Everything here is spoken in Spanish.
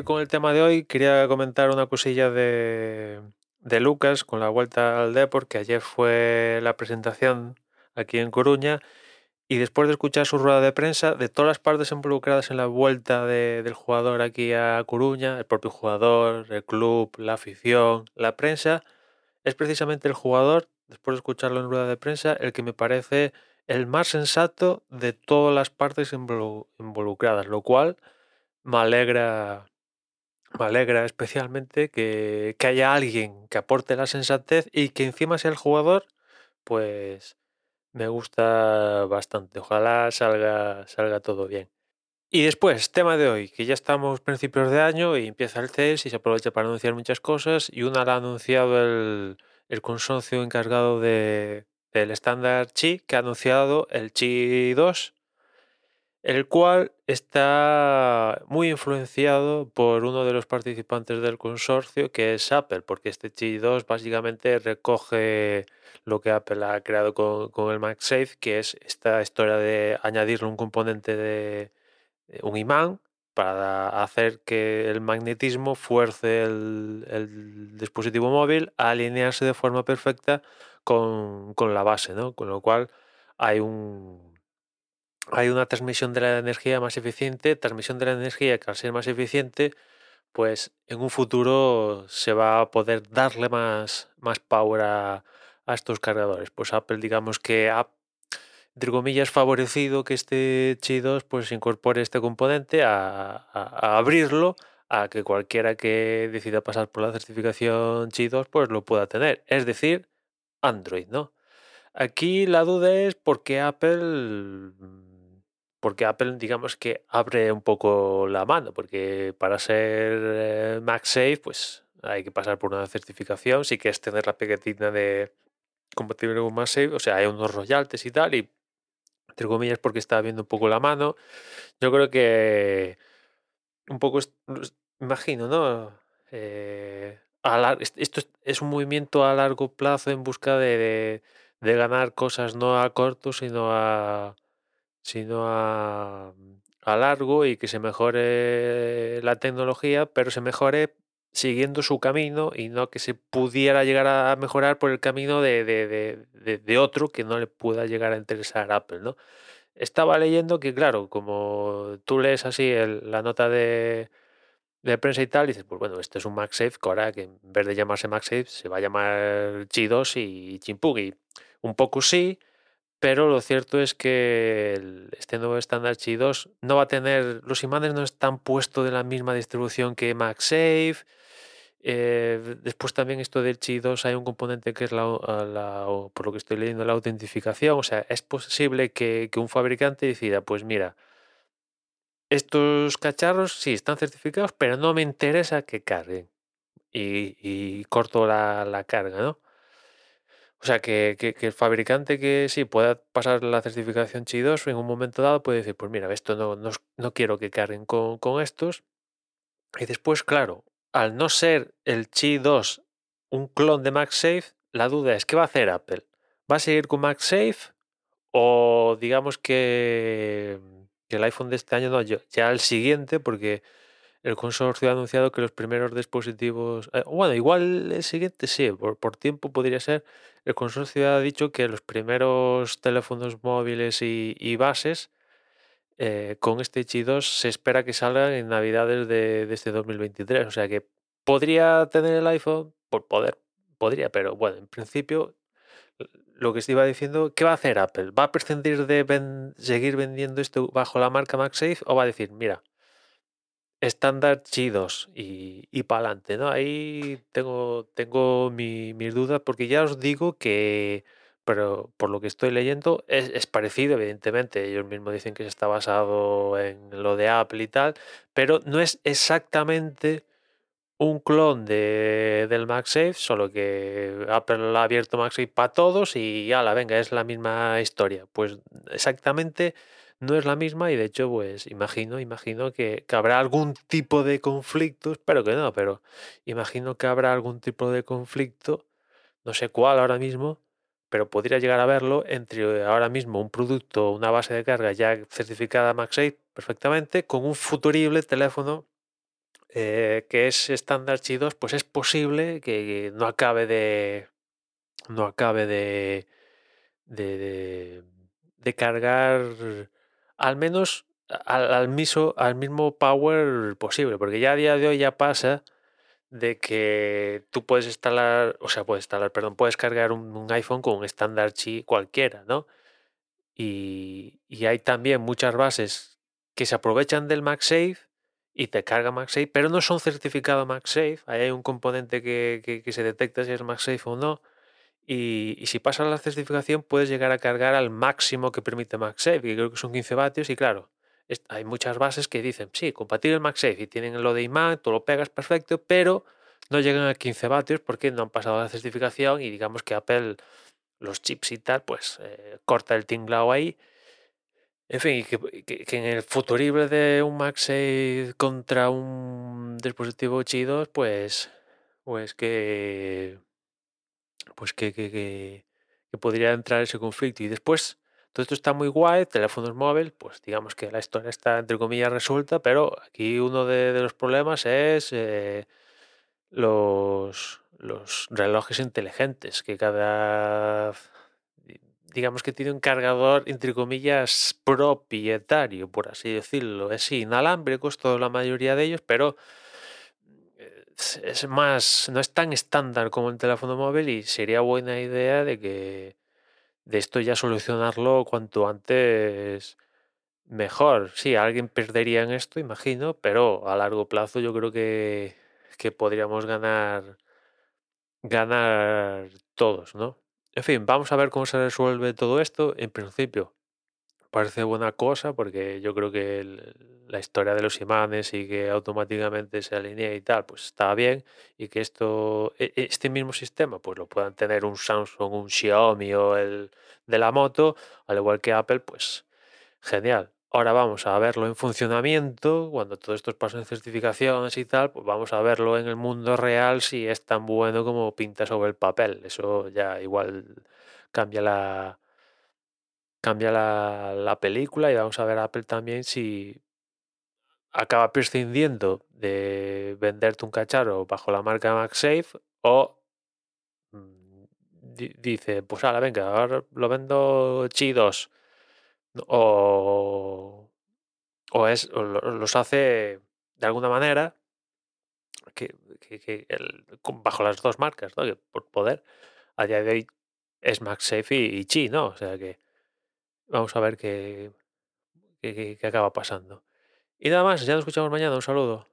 con el tema de hoy, quería comentar una cosilla de, de Lucas con la vuelta al Deport, que ayer fue la presentación aquí en Coruña. Y después de escuchar su rueda de prensa, de todas las partes involucradas en la vuelta de- del jugador aquí a Coruña, el propio jugador, el club, la afición, la prensa, es precisamente el jugador, después de escucharlo en rueda de prensa, el que me parece el más sensato de todas las partes involu- involucradas, lo cual me alegra, me alegra especialmente que, que haya alguien que aporte la sensatez y que encima sea el jugador, pues me gusta bastante. Ojalá salga, salga todo bien. Y después, tema de hoy, que ya estamos principios de año y empieza el CES y se aprovecha para anunciar muchas cosas y una la ha anunciado el, el consorcio encargado de, del estándar Qi, que ha anunciado el Qi 2, el cual está muy influenciado por uno de los participantes del consorcio, que es Apple, porque este Qi 2 básicamente recoge lo que Apple ha creado con, con el MagSafe, que es esta historia de añadirle un componente de eh, un imán para hacer que el magnetismo fuerce el, el dispositivo móvil a alinearse de forma perfecta con, con la base, ¿no? Con lo cual hay un hay una transmisión de la energía más eficiente, transmisión de la energía que al ser más eficiente, pues en un futuro se va a poder darle más, más power a, a estos cargadores. Pues Apple, digamos que ha, entre comillas, favorecido que este Qi 2 pues incorpore este componente a, a- abrirlo a que cualquiera que decida pasar por la certificación Qi 2 pues lo pueda tener. Es decir, Android, ¿no? Aquí la duda es por qué Apple, porque Apple, digamos que abre un poco la mano, porque para ser eh, MagSafe, pues hay que pasar por una certificación, si quieres tener la pegatina de compatible con MagSafe, o sea, hay unos royalties y tal, y entre comillas porque está abriendo un poco la mano. Yo creo que un poco, imagino, ¿no? Eh, a esto es, es un movimiento a largo plazo en busca de, de- de ganar cosas no a corto, sino a, sino a, a largo y que se mejore la tecnología, pero se mejore siguiendo su camino y no que se pudiera llegar a mejorar por el camino de, de- de- de- otro que no le pueda llegar a interesar a Apple, ¿no? Estaba leyendo que, claro, como tú lees así el- la nota de, prensa y tal, dices, pues bueno, este es un MagSafe que ahora que en vez de llamarse MagSafe se va a llamar Qi 2 y Chimpug. Y un poco sí, pero lo cierto es que este nuevo estándar Qi 2 no va a tener, los imanes no están puestos de la misma distribución que MagSafe. Eh, después también esto del Qi 2 hay un componente que es la, por lo que estoy leyendo, la autentificación. O sea, es posible que, un fabricante decida, pues mira, estos cacharros sí están certificados, pero no me interesa que carguen. Y, corto la carga, ¿no? O sea, que, que- el fabricante que sí pueda pasar la certificación Qi 2 en un momento dado puede decir, pues mira, esto no, no, no quiero que carguen con, con estos. Y después, claro, al no ser el Qi 2 un clon de MagSafe, la duda es, ¿qué va a hacer Apple? ¿Va a seguir con MagSafe? O digamos que, que el iPhone de este año, no, ya el siguiente, porque el consorcio ha anunciado que los primeros dispositivos, eh, bueno, igual el siguiente sí, por, por tiempo podría ser. El consorcio ha dicho que los primeros teléfonos móviles y, bases eh, con este Qi 2 se espera que salgan en Navidades de, de este 2023. O sea que podría tener el iPhone, por poder, podría, pero bueno, en principio lo que se iba diciendo, ¿qué va a hacer Apple? ¿Va a prescindir de seguir vendiendo esto bajo la marca MagSafe o va a decir, mira, estándar chidos y, y para adelante, ¿no? Ahí tengo, tengo mi- mis dudas porque ya os digo que, pero por lo que estoy leyendo, es, es parecido, evidentemente. Ellos mismos dicen que está basado en lo de Apple y tal, pero no es exactamente un clon de, del MagSafe, solo que Apple ha abierto MagSafe para todos y la venga, es la misma historia. Pues exactamente no es la misma y de hecho, pues imagino, imagino que, que habrá algún tipo de conflicto, espero que no, pero imagino que habrá algún tipo de conflicto, no sé cuál ahora mismo, pero podría llegar a verlo entre ahora mismo un producto, una base de carga ya certificada MagSafe perfectamente, con un futurible teléfono eh, que es estándar Qi 2, pues es posible que no acabe de no acabe de de, de cargar al menos al, al, mismo, power posible, porque ya a día de hoy ya pasa de que tú puedes instalar, o sea, puedes instalar, perdón, puedes cargar un, iPhone con un estándar Qi cualquiera, ¿no? Y, y, hay también muchas bases que se aprovechan del MagSafe y te carga MagSafe, pero no son certificado MagSafe. Ahí hay un componente que, que, que se detecta si es MagSafe o no. Y, si pasas la certificación puedes llegar a cargar al máximo que permite MagSafe, que creo que son 15 vatios. Y claro, hay muchas bases que dicen, sí, compatible MagSafe y tienen lo de imán, tú lo pegas perfecto, pero no llegan a 15 vatios porque no han pasado la certificación y digamos que Apple los chips y tal, pues eh, corta el tinglao ahí. En fin, que, que, en el futurible de un MagSafe contra un dispositivo chido, pues, pues que, pues que, que, podría entrar ese conflicto. Y después, todo esto está muy guay, teléfonos móviles, pues digamos que la historia está entre comillas resuelta, pero aquí uno de, los problemas es eh, los, los relojes inteligentes, que cada digamos que tiene un cargador, entre comillas, propietario, por así decirlo. Es inalámbrico, es toda la mayoría de ellos, pero es más, no es tan estándar como el teléfono móvil y sería buena idea de que de esto ya solucionarlo cuanto antes mejor. Sí, alguien perdería en esto, imagino, pero a largo plazo yo creo que, que podríamos ganar ganar todos, ¿no? En fin, vamos a ver cómo se resuelve todo esto. En principio, parece buena cosa porque yo creo que la historia de los imanes y que automáticamente se alinea y tal, pues está bien. Y que esto, e, este mismo sistema, pues lo puedan tener un Samsung, un Xiaomi o el de la moto, al igual que Apple, pues genial. Ahora vamos a verlo en funcionamiento, cuando todo esto pasa en certificaciones y tal, pues vamos a verlo en el mundo real si es tan bueno como pinta sobre el papel. Eso ya igual cambia la cambia la, la película y vamos a ver a Apple también si acaba prescindiendo de venderte un cacharro bajo la marca MagSafe o mm, dice, pues ahora venga, ahora lo vendo chidos o, o, es, los hace de alguna manera que, bajo las dos marcas, ¿no? que por poder, a día de hoy es MagSafe y, y Chi, ¿no? O sea que vamos a ver qué, qué, qué acaba pasando. Y nada más, ya nos escuchamos mañana, un saludo.